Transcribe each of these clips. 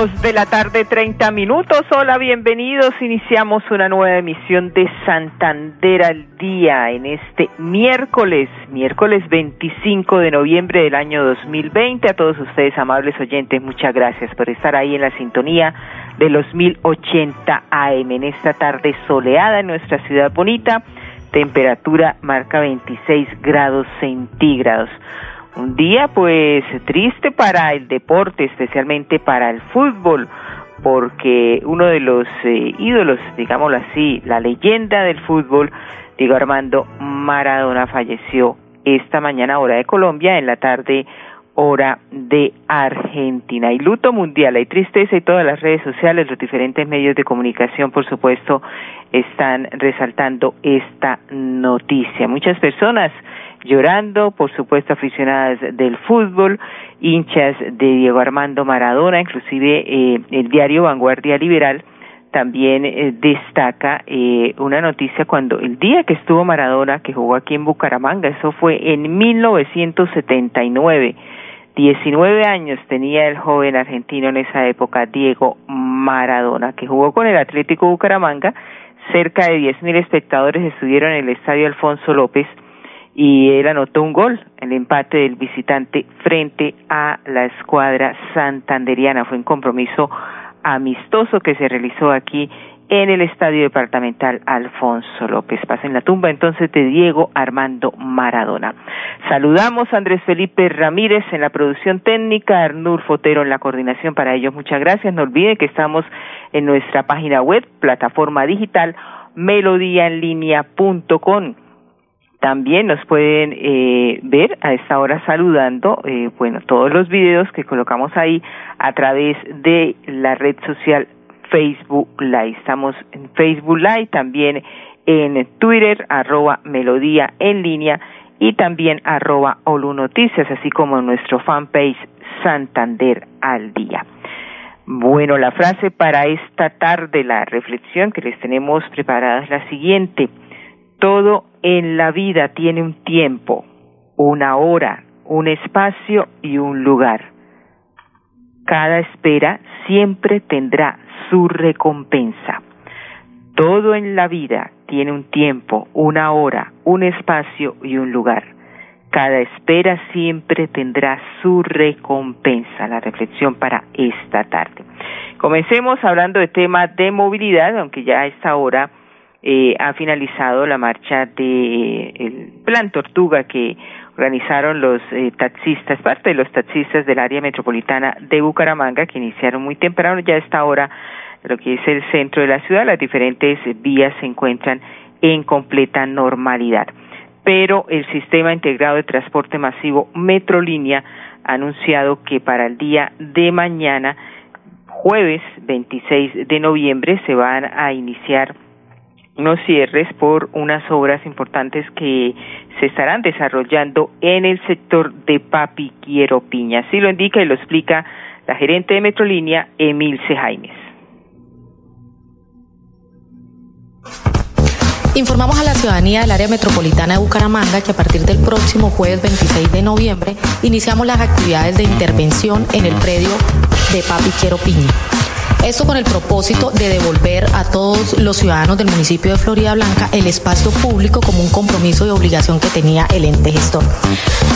De la tarde, 30 minutos. Hola, bienvenidos. Iniciamos una nueva emisión de Santander al Día en este miércoles, miércoles 25 de noviembre del año 2020. A todos ustedes, amables oyentes, muchas gracias por estar ahí en la sintonía de los 1080 AM en esta tarde soleada en nuestra ciudad bonita. Temperatura marca 26 grados centígrados. Un día pues triste para el deporte, especialmente para el fútbol, porque uno de los eh, ídolos, digámoslo así, la leyenda del fútbol, Diego Armando Maradona, falleció esta mañana hora de Colombia, en la tarde hora de Argentina. Hay luto mundial, hay tristeza y todas las redes sociales, los diferentes medios de comunicación, por supuesto, están resaltando esta noticia. Muchas personas llorando, por supuesto aficionadas del fútbol, hinchas de Diego Armando Maradona, inclusive eh, el diario Vanguardia Liberal también eh, destaca eh, una noticia cuando el día que estuvo Maradona, que jugó aquí en Bucaramanga, eso fue en 1979. 19 años tenía el joven argentino en esa época, Diego Maradona, que jugó con el Atlético Bucaramanga. Cerca de 10.000 espectadores estuvieron en el estadio Alfonso López y él anotó un gol, el empate del visitante frente a la escuadra santanderiana. Fue un compromiso amistoso que se realizó aquí en el Estadio Departamental Alfonso López. Pasa en la tumba entonces de Diego Armando Maradona. Saludamos a Andrés Felipe Ramírez en la producción técnica, Arnur Fotero en la coordinación. Para ellos, muchas gracias. No olviden que estamos en nuestra página web, plataforma digital, melodíaenlínea.com también nos pueden eh, ver a esta hora saludando, eh, bueno, todos los videos que colocamos ahí a través de la red social Facebook Live. Estamos en Facebook Live, también en Twitter, arroba Melodía en línea y también arroba Olu Noticias, así como en nuestro fanpage Santander al Día. Bueno, la frase para esta tarde, la reflexión que les tenemos preparada es la siguiente. Todo en la vida tiene un tiempo, una hora, un espacio y un lugar. Cada espera siempre tendrá su recompensa. Todo en la vida tiene un tiempo, una hora, un espacio y un lugar. Cada espera siempre tendrá su recompensa. La reflexión para esta tarde. Comencemos hablando de tema de movilidad, aunque ya a esta hora eh, ha finalizado la marcha de el Plan Tortuga que organizaron los eh, taxistas, parte de los taxistas del área metropolitana de Bucaramanga, que iniciaron muy temprano, ya a esta hora, lo que es el centro de la ciudad, las diferentes vías se encuentran en completa normalidad. Pero el sistema integrado de transporte masivo Metrolínea ha anunciado que para el día de mañana, jueves 26 de noviembre, se van a iniciar unos cierres por unas obras importantes que se estarán desarrollando en el sector de Papi Quiero Piña. Así lo indica y lo explica la gerente de Metrolínea, Emilce Jaimes. Informamos a la ciudadanía del área metropolitana de Bucaramanga que a partir del próximo jueves 26 de noviembre iniciamos las actividades de intervención en el predio de Papi Quiero Piña. Esto con el propósito de devolver a todos los ciudadanos del municipio de Florida Blanca el espacio público como un compromiso y obligación que tenía el ente gestor.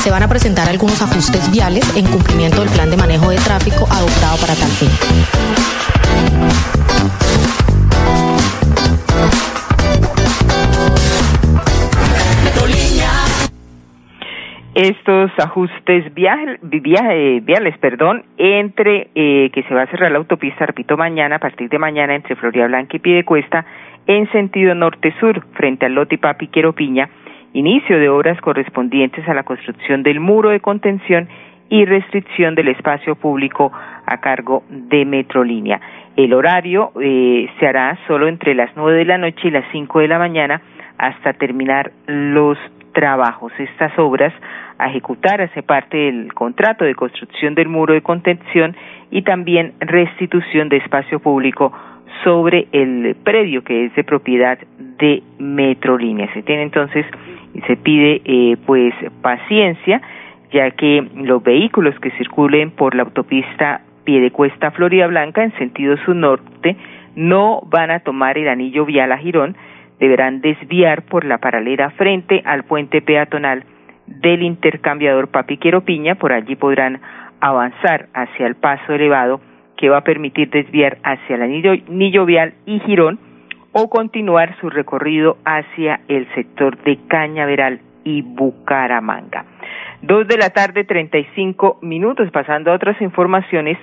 Se van a presentar algunos ajustes viales en cumplimiento del plan de manejo de tráfico adoptado para tal fin. Estos ajustes viales, perdón, entre eh, que se va a cerrar la autopista, repito, mañana, a partir de mañana, entre Florida Blanca y Piedecuesta, en sentido norte-sur, frente al lote Papi Piña, inicio de obras correspondientes a la construcción del muro de contención y restricción del espacio público a cargo de Metrolínea. El horario eh, se hará solo entre las nueve de la noche y las cinco de la mañana hasta terminar los trabajos. Estas obras a ejecutar hace parte del contrato de construcción del muro de contención y también restitución de espacio público sobre el predio que es de propiedad de Metrolínea. Se tiene entonces y se pide eh, pues paciencia ya que los vehículos que circulen por la autopista Piedecuesta Florida Blanca en sentido sur-norte no van a tomar el anillo vial a Girón, deberán desviar por la paralela frente al puente peatonal del intercambiador Papiquero Piña, por allí podrán avanzar hacia el paso elevado que va a permitir desviar hacia el anillo, vial y Girón o continuar su recorrido hacia el sector de Cañaveral y Bucaramanga. Dos de la tarde, treinta y cinco minutos. Pasando a otras informaciones,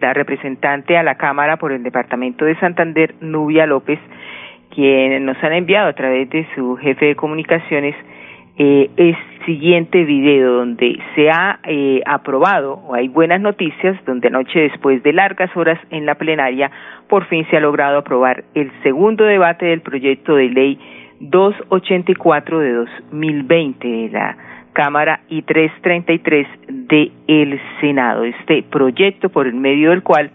la representante a la Cámara por el Departamento de Santander, Nubia López, quien nos han enviado a través de su jefe de comunicaciones eh, el siguiente video donde se ha eh, aprobado, o hay buenas noticias, donde anoche después de largas horas en la plenaria, por fin se ha logrado aprobar el segundo debate del proyecto de ley 284 de 2020 de la Cámara y 333 de el Senado. Este proyecto por el medio del cual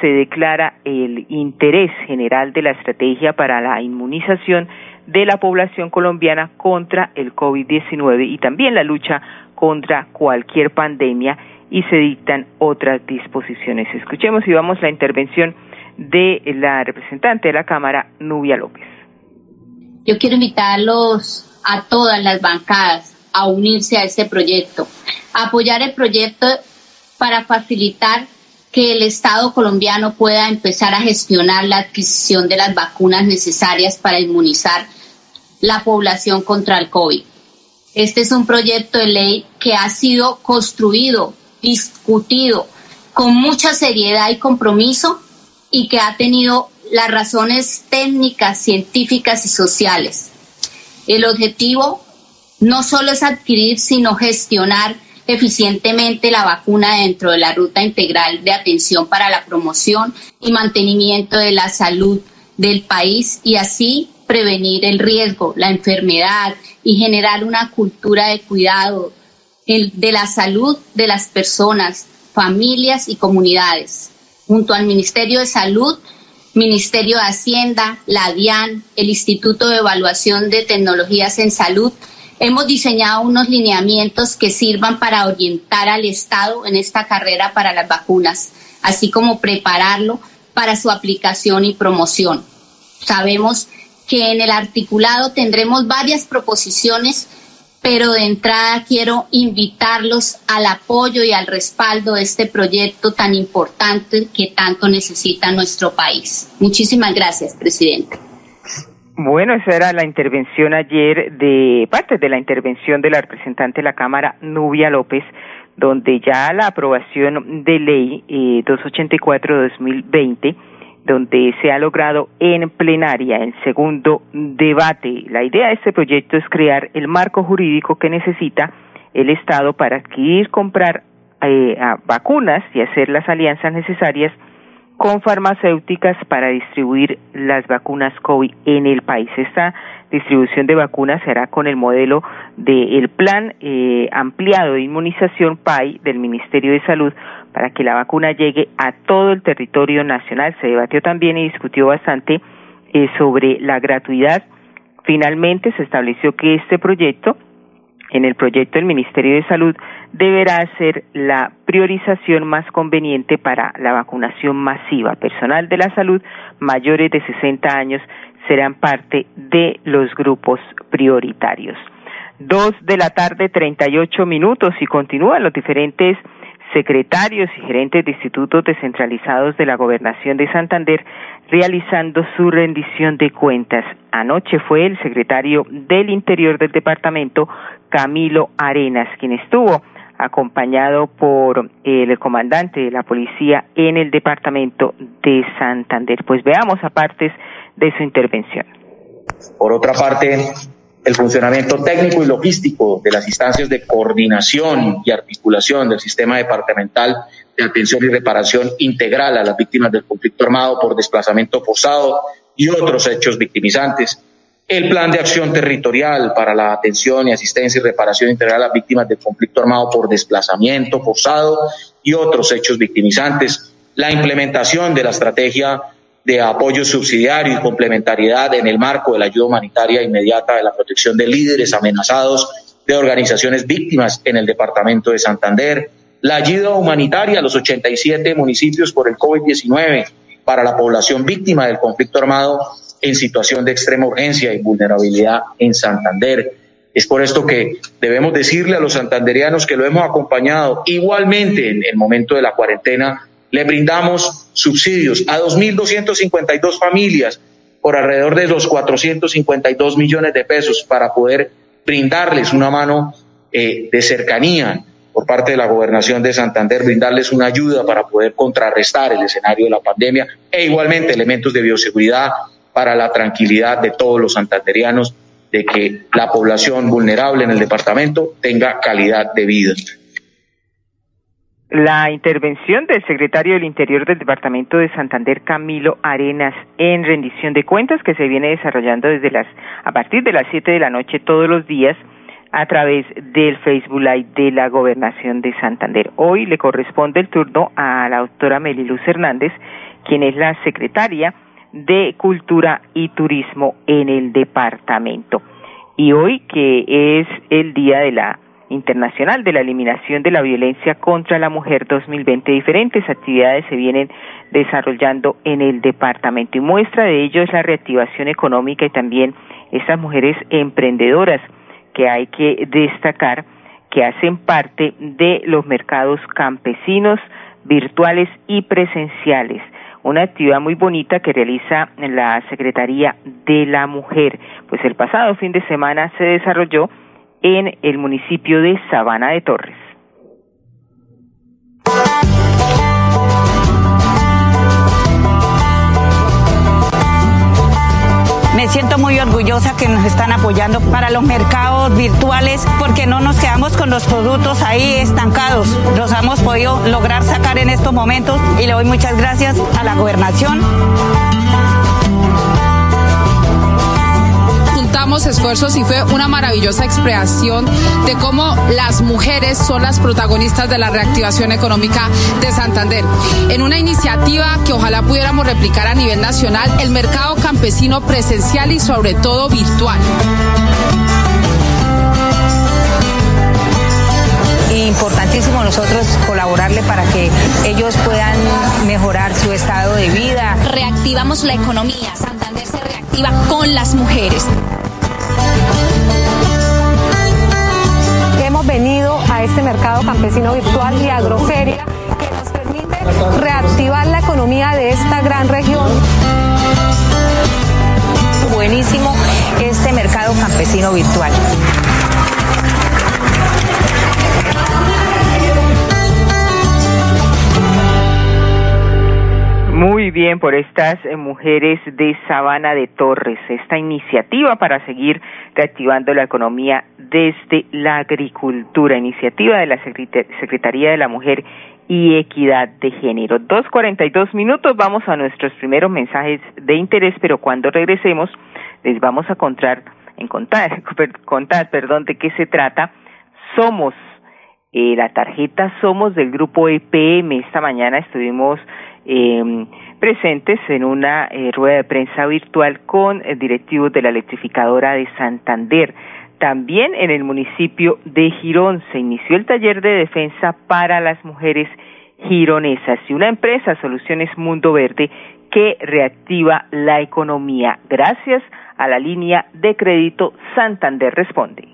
se declara el interés general de la estrategia para la inmunización de la población colombiana contra el COVID-19 y también la lucha contra cualquier pandemia y se dictan otras disposiciones. Escuchemos y vamos la intervención de la representante de la Cámara, Nubia López. Yo quiero invitarlos a todas las bancadas a unirse a este proyecto, a apoyar el proyecto para facilitar que el Estado colombiano pueda empezar a gestionar la adquisición de las vacunas necesarias para inmunizar la población contra el COVID. Este es un proyecto de ley que ha sido construido, discutido con mucha seriedad y compromiso y que ha tenido las razones técnicas, científicas y sociales. El objetivo no solo es adquirir, sino gestionar eficientemente la vacuna dentro de la ruta integral de atención para la promoción y mantenimiento de la salud del país y así prevenir el riesgo, la enfermedad y generar una cultura de cuidado de la salud de las personas, familias y comunidades. Junto al Ministerio de Salud, Ministerio de Hacienda, la DIAN, el Instituto de Evaluación de Tecnologías en Salud, Hemos diseñado unos lineamientos que sirvan para orientar al Estado en esta carrera para las vacunas, así como prepararlo para su aplicación y promoción. Sabemos que en el articulado tendremos varias proposiciones, pero de entrada quiero invitarlos al apoyo y al respaldo de este proyecto tan importante que tanto necesita nuestro país. Muchísimas gracias, presidente. Bueno, esa era la intervención ayer de parte de la intervención de la representante de la Cámara, Nubia López, donde ya la aprobación de ley eh, 284-2020, donde se ha logrado en plenaria el segundo debate. La idea de este proyecto es crear el marco jurídico que necesita el Estado para adquirir, comprar eh, vacunas y hacer las alianzas necesarias con farmacéuticas para distribuir las vacunas COVID en el país. Esta distribución de vacunas se hará con el modelo del Plan eh, Ampliado de Inmunización PAI del Ministerio de Salud para que la vacuna llegue a todo el territorio nacional. Se debatió también y discutió bastante eh, sobre la gratuidad. Finalmente se estableció que este proyecto en el proyecto del Ministerio de Salud deberá ser la priorización más conveniente para la vacunación masiva. Personal de la salud mayores de 60 años serán parte de los grupos prioritarios. Dos de la tarde, 38 minutos y continúan los diferentes secretarios y gerentes de institutos descentralizados de la Gobernación de Santander realizando su rendición de cuentas. Anoche fue el secretario del Interior del departamento, Camilo Arenas, quien estuvo acompañado por el comandante de la policía en el departamento de Santander. Pues veamos a de su intervención. Por otra parte, el funcionamiento técnico y logístico de las instancias de coordinación y articulación del sistema departamental de atención y reparación integral a las víctimas del conflicto armado por desplazamiento forzado y otros hechos victimizantes, el plan de acción territorial para la atención y asistencia y reparación integral a las víctimas del conflicto armado por desplazamiento forzado y otros hechos victimizantes, la implementación de la estrategia de apoyo subsidiario y complementariedad en el marco de la ayuda humanitaria inmediata de la protección de líderes amenazados de organizaciones víctimas en el departamento de Santander, la ayuda humanitaria a los 87 municipios por el COVID-19 para la población víctima del conflicto armado en situación de extrema urgencia y vulnerabilidad en Santander. Es por esto que debemos decirle a los santanderianos que lo hemos acompañado igualmente en el momento de la cuarentena le brindamos subsidios a 2.252 familias por alrededor de los 452 millones de pesos para poder brindarles una mano eh, de cercanía por parte de la gobernación de Santander, brindarles una ayuda para poder contrarrestar el escenario de la pandemia e igualmente elementos de bioseguridad para la tranquilidad de todos los santanderianos de que la población vulnerable en el departamento tenga calidad de vida la intervención del secretario del Interior del Departamento de Santander, Camilo Arenas, en rendición de cuentas que se viene desarrollando desde las a partir de las siete de la noche todos los días a través del Facebook Live de la Gobernación de Santander. Hoy le corresponde el turno a la doctora Meliluz Hernández, quien es la secretaria de Cultura y Turismo en el departamento. Y hoy, que es el día de la Internacional de la Eliminación de la Violencia contra la Mujer 2020. Diferentes actividades se vienen desarrollando en el departamento y muestra de ello es la reactivación económica y también esas mujeres emprendedoras que hay que destacar que hacen parte de los mercados campesinos, virtuales y presenciales. Una actividad muy bonita que realiza la Secretaría de la Mujer. Pues el pasado fin de semana se desarrolló en el municipio de Sabana de Torres. Siento muy orgullosa que nos están apoyando para los mercados virtuales porque no nos quedamos con los productos ahí estancados. Los hemos podido lograr sacar en estos momentos y le doy muchas gracias a la gobernación. Esfuerzos y fue una maravillosa expresión de cómo las mujeres son las protagonistas de la reactivación económica de Santander. En una iniciativa que ojalá pudiéramos replicar a nivel nacional, el mercado campesino presencial y sobre todo virtual. importantísimo nosotros colaborarle para que ellos puedan mejorar su estado de vida. Reactivamos la economía, Santander se reactiva con las mujeres. Hemos venido a este mercado campesino virtual y agroferia que nos permite reactivar la economía de esta gran región. Buenísimo este mercado campesino virtual. Muy bien por estas eh, mujeres de Sabana de Torres, esta iniciativa para seguir reactivando la economía desde la agricultura, iniciativa de la Secretaría de la Mujer y Equidad de Género. Dos cuarenta y dos minutos, vamos a nuestros primeros mensajes de interés, pero cuando regresemos les vamos a contar, en contar, contar, perdón, de qué se trata. Somos eh, la tarjeta Somos del grupo EPM. Esta mañana estuvimos eh, presentes en una eh, rueda de prensa virtual con eh, directivos de la electrificadora de Santander. También en el municipio de Girón se inició el taller de defensa para las mujeres gironesas y una empresa, Soluciones Mundo Verde, que reactiva la economía gracias a la línea de crédito Santander Responde.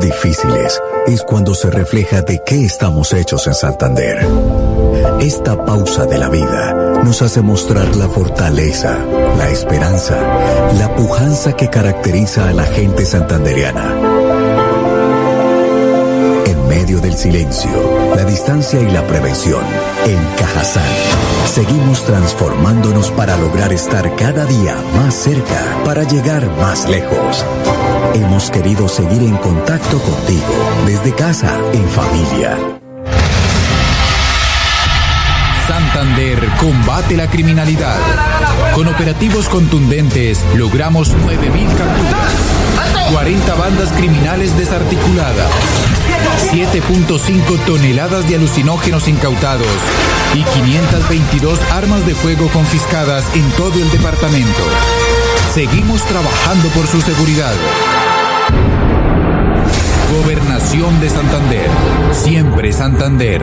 Difíciles es cuando se refleja de qué estamos hechos en Santander. Esta pausa de la vida nos hace mostrar la fortaleza, la esperanza, la pujanza que caracteriza a la gente santandereana. En medio del silencio, la distancia y la prevención, en Cajazán, seguimos transformándonos para lograr estar cada día más cerca, para llegar más lejos. Hemos querido seguir en contacto contigo, desde casa, en familia. Santander combate la criminalidad. Con operativos contundentes logramos 9.000 capturas, 40 bandas criminales desarticuladas, 7.5 toneladas de alucinógenos incautados y 522 armas de fuego confiscadas en todo el departamento. Seguimos trabajando por su seguridad. Gobernación de Santander. Siempre Santander.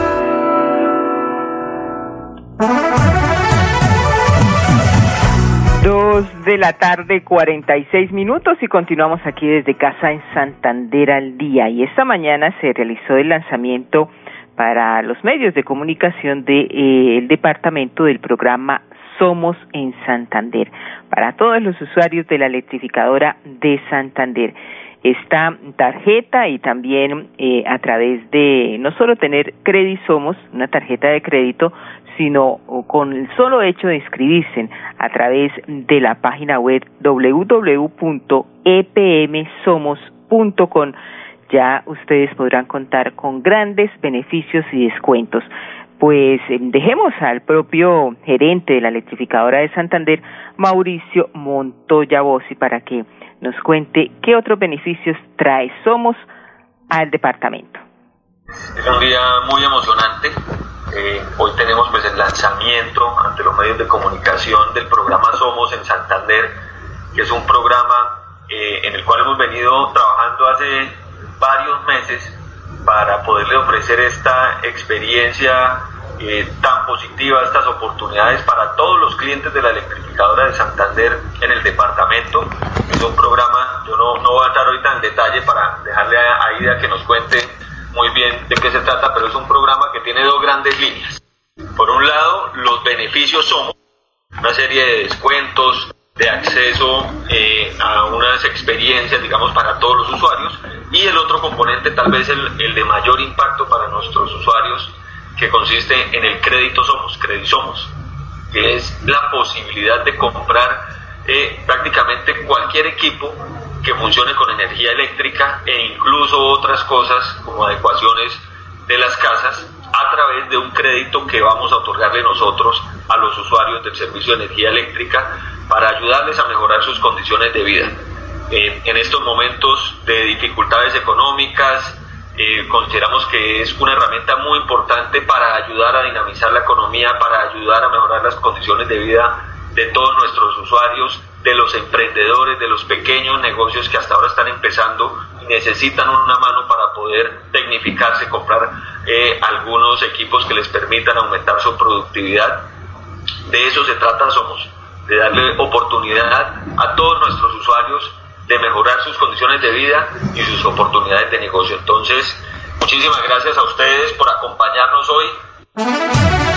De la tarde, 46 minutos y continuamos aquí desde casa en Santander al día. Y esta mañana se realizó el lanzamiento para los medios de comunicación del de, eh, departamento del programa Somos en Santander para todos los usuarios de la electrificadora de Santander esta tarjeta y también eh, a través de no solo tener Somos, una tarjeta de crédito, sino con el solo hecho de inscribirse a través de la página web www.epmsomos.com ya ustedes podrán contar con grandes beneficios y descuentos. Pues eh, dejemos al propio gerente de la electrificadora de Santander, Mauricio Montoya Bossi, para que nos cuente qué otros beneficios trae Somos al departamento. Es un día muy emocionante. Eh, hoy tenemos pues el lanzamiento ante los medios de comunicación del programa Somos en Santander, que es un programa eh, en el cual hemos venido trabajando hace varios meses para poderle ofrecer esta experiencia eh, tan positiva, estas oportunidades para todos los clientes de la electrificadora de Santander en el departamento. Es un programa, yo no, no voy a entrar ahorita en detalle para dejarle a Aida que nos cuente muy bien de qué se trata, pero es un programa que tiene dos grandes líneas. Por un lado, los beneficios son una serie de descuentos, de acceso eh, a unas experiencias, digamos, para todos los usuarios. Y el otro componente, tal vez el, el de mayor impacto para nuestros usuarios, que consiste en el crédito somos, crédito somos, que es la posibilidad de comprar eh, prácticamente cualquier equipo que funcione con energía eléctrica e incluso otras cosas como adecuaciones de las casas a través de un crédito que vamos a otorgarle nosotros a los usuarios del servicio de energía eléctrica para ayudarles a mejorar sus condiciones de vida. Eh, en estos momentos de dificultades económicas, eh, consideramos que es una herramienta muy importante para ayudar a dinamizar la economía, para ayudar a mejorar las condiciones de vida de todos nuestros usuarios, de los emprendedores, de los pequeños negocios que hasta ahora están empezando y necesitan una mano para poder tecnificarse, comprar eh, algunos equipos que les permitan aumentar su productividad. De eso se trata Somos, de darle oportunidad a todos nuestros usuarios de mejorar sus condiciones de vida y sus oportunidades de negocio. Entonces, muchísimas gracias a ustedes por acompañarnos hoy.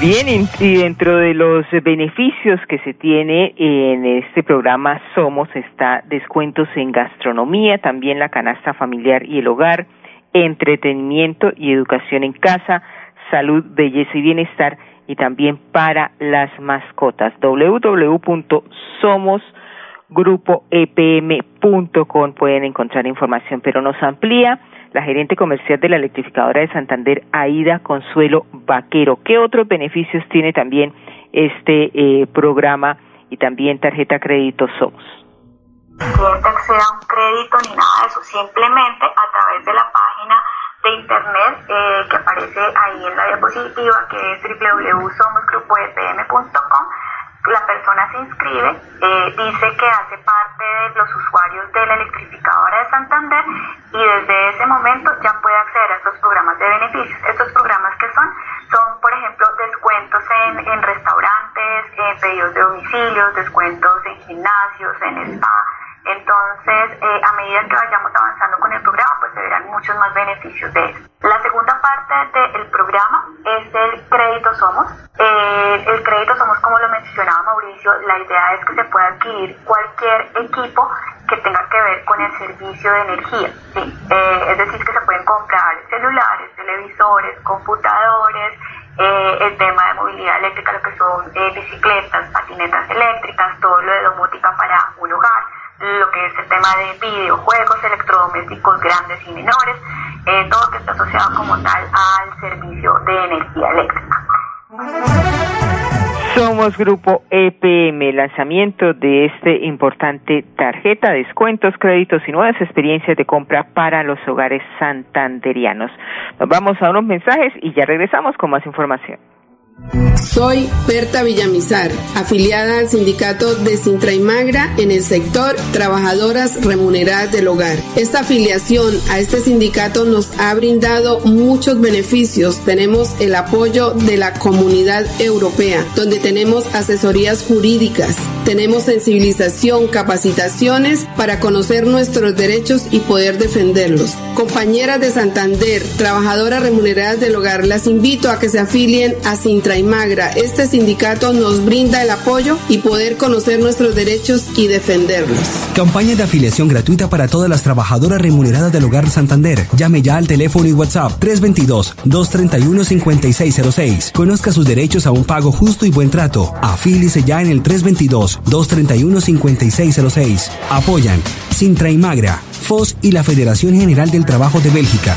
Bien, y dentro de los beneficios que se tiene en este programa Somos está descuentos en gastronomía, también la canasta familiar y el hogar, entretenimiento y educación en casa, salud, belleza y bienestar y también para las mascotas. www.somosgrupoepm.com pueden encontrar información, pero nos amplía la gerente comercial de la electrificadora de Santander, Aida Consuelo Vaquero. ¿Qué otros beneficios tiene también este eh, programa y también tarjeta crédito Somos? Cliente acceda a un crédito ni nada de eso, simplemente a través de la página de internet eh, que aparece ahí en la diapositiva, que es www.somosgrupoepm.com la persona se inscribe, eh, dice que hace parte de los usuarios de la electrificadora de Santander y desde ese momento ya puede acceder a estos programas de beneficios. Estos programas que son, son por ejemplo descuentos en, en restaurantes, en pedidos de domicilios, descuentos en gimnasios, en spa. Entonces, eh, a medida que vayamos avanzando con el programa, pues se verán muchos más beneficios de eso. La segunda parte del programa es el crédito Somos. Eh, el crédito Somos, como lo mencionaba Mauricio, la idea es que se pueda adquirir cualquier equipo que tenga que ver con el servicio de energía. Eh, es decir, que se pueden comprar celulares, televisores, computadores, el tema de movilidad eléctrica, lo que son bicicletas, patinetas eléctricas, todo lo de domótica para un hogar, lo que es el tema de videojuegos, electrodomésticos grandes y menores, todo lo que está asociado como tal al servicio de energía eléctrica. Somos Grupo EPM, lanzamiento de este importante tarjeta, descuentos, créditos y nuevas experiencias de compra para los hogares santanderianos. Nos vamos a unos mensajes y ya regresamos con más información. Soy Berta Villamizar, afiliada al sindicato de Sintra y Magra en el sector Trabajadoras Remuneradas del Hogar. Esta afiliación a este sindicato nos ha brindado muchos beneficios. Tenemos el apoyo de la comunidad europea, donde tenemos asesorías jurídicas, tenemos sensibilización, capacitaciones para conocer nuestros derechos y poder defenderlos. Compañeras de Santander, trabajadoras remuneradas del hogar, las invito a que se afilien a Sintra este sindicato nos brinda el apoyo y poder conocer nuestros derechos y defenderlos. Campaña de afiliación gratuita para todas las trabajadoras remuneradas del Hogar Santander. Llame ya al teléfono y WhatsApp 322-231-5606. Conozca sus derechos a un pago justo y buen trato. Afílice ya en el 322-231-5606. Apoyan Sintra y Magra, FOS y la Federación General del Trabajo de Bélgica.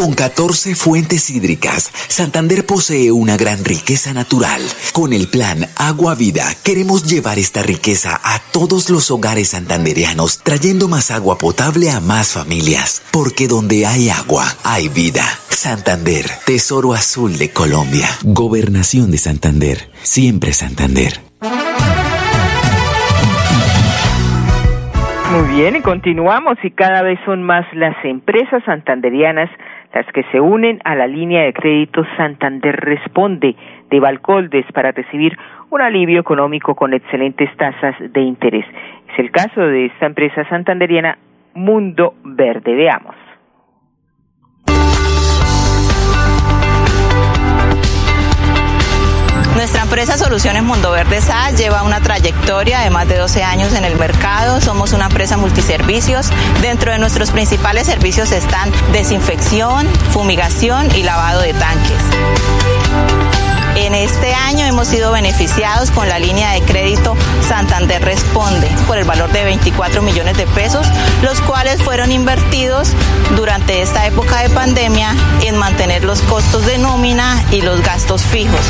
Con 14 fuentes hídricas, Santander posee una gran riqueza natural. Con el plan Agua Vida, queremos llevar esta riqueza a todos los hogares santanderianos, trayendo más agua potable a más familias. Porque donde hay agua, hay vida. Santander, Tesoro Azul de Colombia. Gobernación de Santander. Siempre Santander. Muy bien, y continuamos y cada vez son más las empresas santanderianas las que se unen a la línea de crédito Santander Responde de Valcoldes para recibir un alivio económico con excelentes tasas de interés. Es el caso de esta empresa santanderiana Mundo Verde. Veamos. Nuestra empresa Soluciones Mundo Verde SA lleva una trayectoria de más de 12 años en el mercado. Somos una empresa multiservicios. Dentro de nuestros principales servicios están desinfección, fumigación y lavado de tanques. En este año hemos sido beneficiados con la línea de crédito Santander Responde por el valor de 24 millones de pesos, los cuales fueron invertidos durante esta época de pandemia en mantener los costos de nómina y los gastos fijos.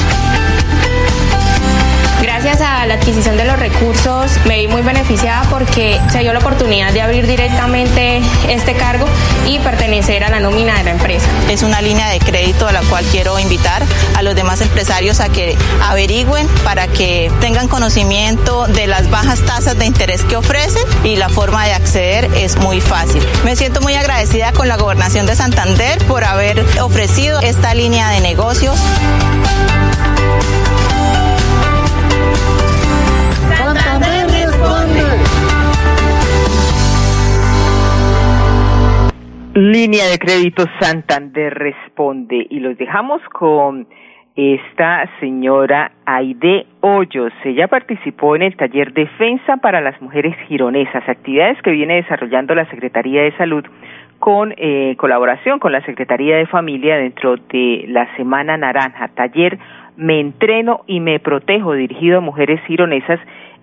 Gracias a la adquisición de los recursos me vi muy beneficiada porque se dio la oportunidad de abrir directamente este cargo y pertenecer a la nómina de la empresa. Es una línea de crédito a la cual quiero invitar a los demás empresarios a que averigüen para que tengan conocimiento de las bajas tasas de interés que ofrecen y la forma de acceder es muy fácil. Me siento muy agradecida con la gobernación de Santander por haber ofrecido esta línea de negocios. Línea de crédito Santander responde y los dejamos con esta señora Aide Hoyos. Ella participó en el taller Defensa para las Mujeres Gironesas, actividades que viene desarrollando la Secretaría de Salud con eh, colaboración con la Secretaría de Familia dentro de la Semana Naranja, taller Me Entreno y Me Protejo, dirigido a mujeres gironesas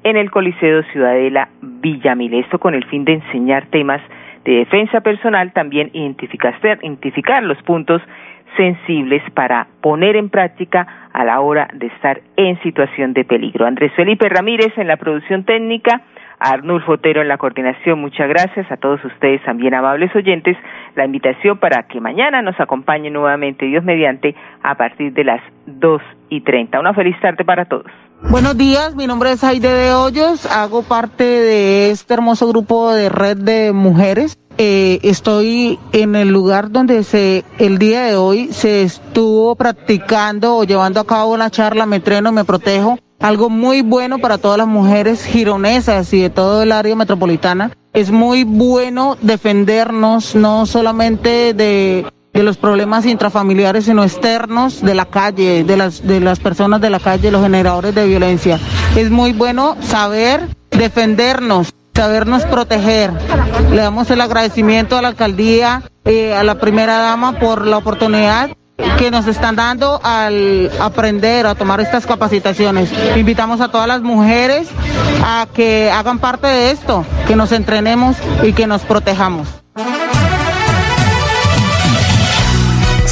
en el Coliseo Ciudadela Villamil. Esto con el fin de enseñar temas de defensa personal, también identificar, los puntos sensibles para poner en práctica a la hora de estar en situación de peligro. Andrés Felipe Ramírez en la producción técnica, Arnulfo Otero en la coordinación. Muchas gracias a todos ustedes, también amables oyentes. La invitación para que mañana nos acompañen nuevamente, Dios mediante, a partir de las dos y treinta. Una feliz tarde para todos. Buenos días, mi nombre es Aide de Hoyos, hago parte de este hermoso grupo de red de mujeres. Eh, estoy en el lugar donde se, el día de hoy se estuvo practicando o llevando a cabo una charla Me Treno, Me Protejo, algo muy bueno para todas las mujeres gironesas y de todo el área metropolitana. Es muy bueno defendernos no solamente de de los problemas intrafamiliares sino externos de la calle, de las, de las personas de la calle, los generadores de violencia. Es muy bueno saber defendernos, sabernos proteger. Le damos el agradecimiento a la alcaldía, eh, a la primera dama por la oportunidad que nos están dando al aprender a tomar estas capacitaciones. Invitamos a todas las mujeres a que hagan parte de esto, que nos entrenemos y que nos protejamos.